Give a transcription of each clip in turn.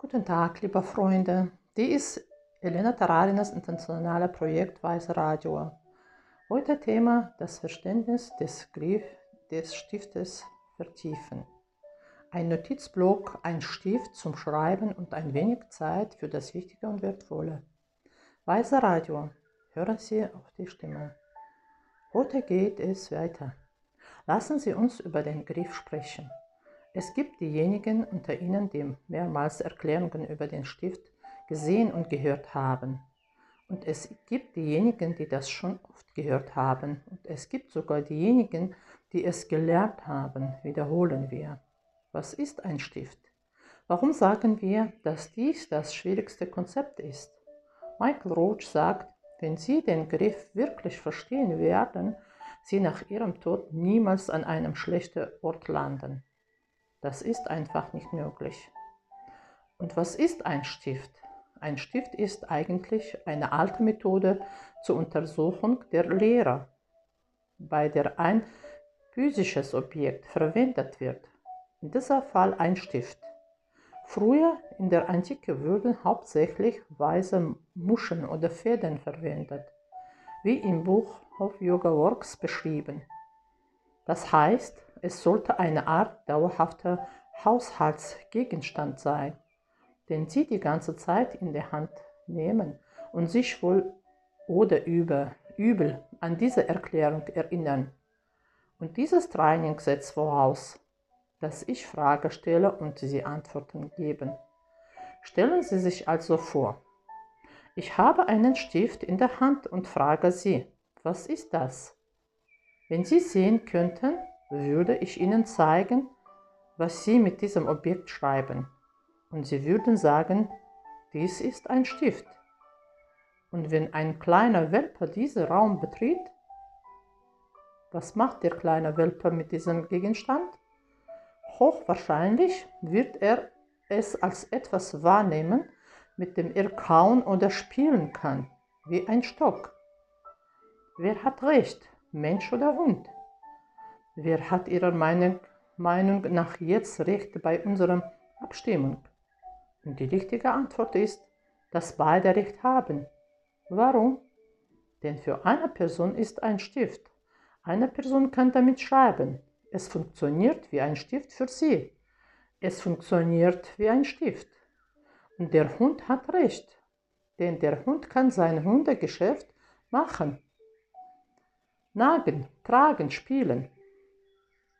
Guten Tag, liebe Freunde. Die ist Elena Tararinas internationale Projekt Weiße Radio. Heute Thema das Verständnis des Griff des Stiftes vertiefen. Ein Notizblock, ein Stift zum Schreiben und ein wenig Zeit für das Wichtige und Wertvolle. Weiße Radio. Hören Sie auf die Stimme. Heute geht es weiter. Lassen Sie uns über den Griff sprechen. Es gibt diejenigen unter Ihnen, die mehrmals Erklärungen über den Stift gesehen und gehört haben. Und es gibt diejenigen, die das schon oft gehört haben. Und es gibt sogar diejenigen, die es gelernt haben. Wiederholen wir. Was ist ein Stift? Warum sagen wir, dass dies das schwierigste Konzept ist? Michael Roach sagt, wenn Sie den Griff wirklich verstehen werden, Sie nach Ihrem Tod niemals an einem schlechten Ort landen. Das ist einfach nicht möglich. Und was ist ein Stift? Ein Stift ist eigentlich eine alte Methode zur Untersuchung der Lehre, bei der ein physisches Objekt verwendet wird. In diesem Fall ein Stift. Früher in der Antike wurden hauptsächlich weiße Muschen oder Fäden verwendet, wie im Buch of Yoga Works beschrieben. Das heißt, es sollte eine Art dauerhafter Haushaltsgegenstand sein, den Sie die ganze Zeit in der Hand nehmen und sich wohl oder über, übel an diese Erklärung erinnern. Und dieses Training setzt voraus, dass ich Fragen stelle und Sie Antworten geben. Stellen Sie sich also vor, ich habe einen Stift in der Hand und frage Sie, was ist das? Wenn Sie sehen könnten, würde ich Ihnen zeigen, was Sie mit diesem Objekt schreiben. Und Sie würden sagen, dies ist ein Stift. Und wenn ein kleiner Welpe diesen Raum betritt, was macht der kleine Welpe mit diesem Gegenstand? Hochwahrscheinlich wird er es als etwas wahrnehmen, mit dem er kauen oder spielen kann, wie ein Stock. Wer hat recht, Mensch oder Hund? Wer hat Ihrer Meinung, nach jetzt recht bei unserer Abstimmung? Und die richtige Antwort ist, dass beide recht haben. Warum? Denn für eine Person ist ein Stift. Eine Person kann damit schreiben. Es funktioniert wie ein Stift für sie. Es funktioniert wie ein Stift. Und der Hund hat recht. Denn der Hund kann sein Hundegeschäft machen. Nagen, tragen, spielen.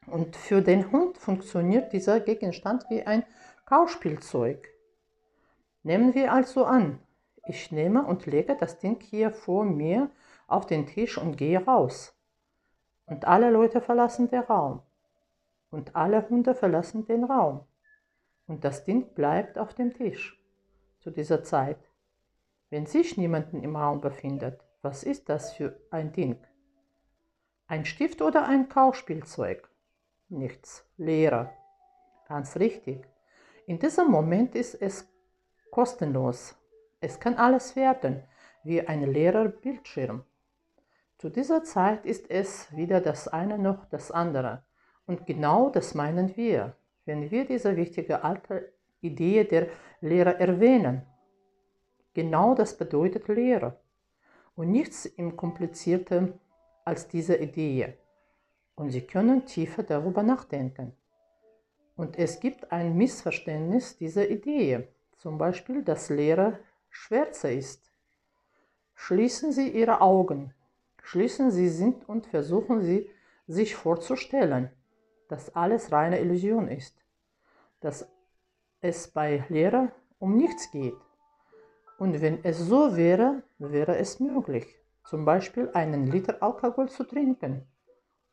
Und für den Hund funktioniert dieser Gegenstand wie ein Kauspielzeug. Nehmen wir also an, ich nehme und lege das Ding hier vor mir auf den Tisch und gehe raus. Und alle Leute verlassen den Raum. Und alle Hunde verlassen den Raum. Und das Ding bleibt auf dem Tisch zu dieser Zeit. Wenn sich niemanden im Raum befindet, was ist das für ein Ding? Ein Stift oder ein Kauspielzeug? nichts, Lehrer. Ganz richtig. In diesem Moment ist es kostenlos. Es kann alles werden, wie ein leerer Bildschirm. Zu dieser Zeit ist es weder das eine noch das andere. Und genau das meinen wir, wenn wir diese wichtige alte Idee der Lehre erwähnen. Genau das bedeutet Lehre. Und nichts im Komplizierten als diese Idee und Sie können tiefer darüber nachdenken. Und es gibt ein Missverständnis dieser Idee, zum Beispiel, dass Lehre schwärzer ist. Schließen Sie Ihre Augen, schließen Sie sind und versuchen Sie, sich vorzustellen, dass alles reine Illusion ist, dass es bei Lehre um nichts geht. Und wenn es so wäre, wäre es möglich, zum Beispiel einen Liter Alkohol zu trinken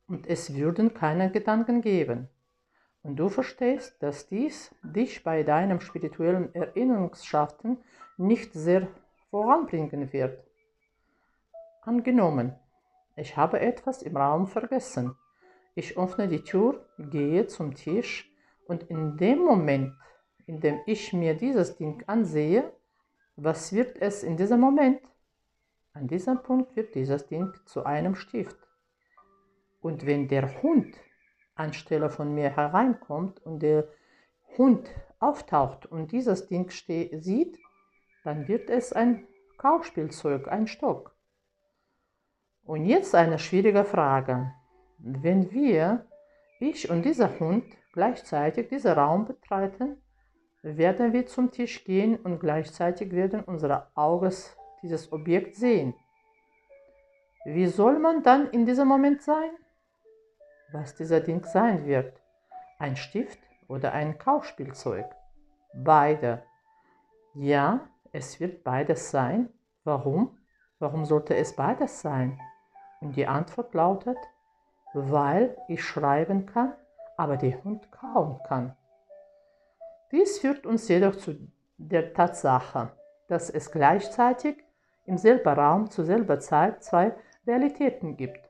und es würden keine Gedanken geben. Und du verstehst, dass dies dich bei deinem spirituellen Erinnerungsschaffen nicht sehr voranbringen wird. Angenommen, ich habe etwas im Raum vergessen. Ich öffne die Tür, gehe zum Tisch und in dem Moment, in dem ich mir dieses Ding ansehe, was wird es in diesem Moment? An diesem Punkt wird dieses Ding zu einem Stift. Und wenn der Hund anstelle von mir hereinkommt und der Hund auftaucht und dieses Ding sieht, dann wird es ein Kauspielzeug, ein Stock. Und jetzt eine schwierige Frage. Wenn wir, ich und dieser Hund, gleichzeitig diesen Raum betreten, werden wir zum Tisch gehen und gleichzeitig werden unsere Augen dieses Objekt sehen. Wie soll man dann in diesem Moment sein? Was dieser Ding sein wird? Ein Stift oder ein Kauspielzeug? Beide. Ja, es wird beides sein. Warum? Warum sollte es beides sein? Und die Antwort lautet, weil ich schreiben kann, aber der Hund kaum kann. Dies führt uns jedoch zu der Tatsache, dass es gleichzeitig im selben Raum zur selben Zeit zwei Realitäten gibt.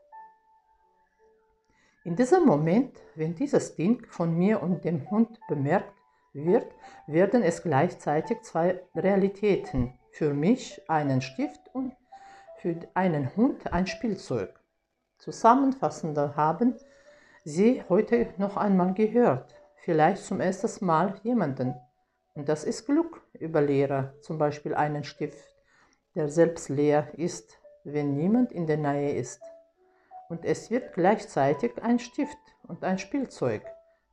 In diesem Moment, wenn dieses Ding von mir und dem Hund bemerkt wird, werden es gleichzeitig zwei Realitäten. Für mich einen Stift und für einen Hund ein Spielzeug. Zusammenfassend haben Sie heute noch einmal gehört, vielleicht zum ersten Mal jemanden. Und das ist Glück über Lehrer, zum Beispiel einen Stift, der selbst leer ist, wenn niemand in der Nähe ist und es wird gleichzeitig ein Stift und ein Spielzeug,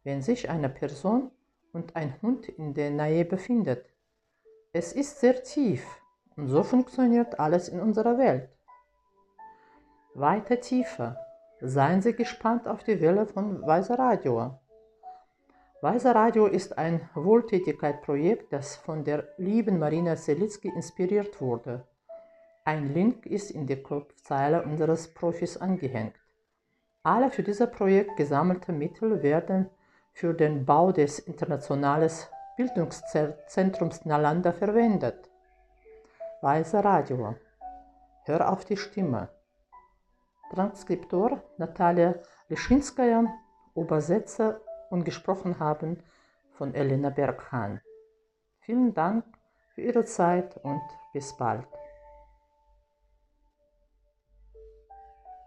wenn sich eine Person und ein Hund in der Nähe befindet. Es ist sehr tief und so funktioniert alles in unserer Welt. Weiter tiefer. Seien Sie gespannt auf die Welle von Weiser Radio. Weiser Radio ist ein Wohltätigkeitsprojekt, das von der lieben Marina Selitzky inspiriert wurde. Ein Link ist in der Kopfzeile unseres Profis angehängt. Alle für dieses Projekt gesammelte Mittel werden für den Bau des Internationalen Bildungszentrums Nalanda verwendet. Weiße Radio. Hör auf die Stimme. Transkriptor Natalia Lischinskaya, Übersetzer und gesprochen haben von Elena Berghahn. Vielen Dank für Ihre Zeit und bis bald.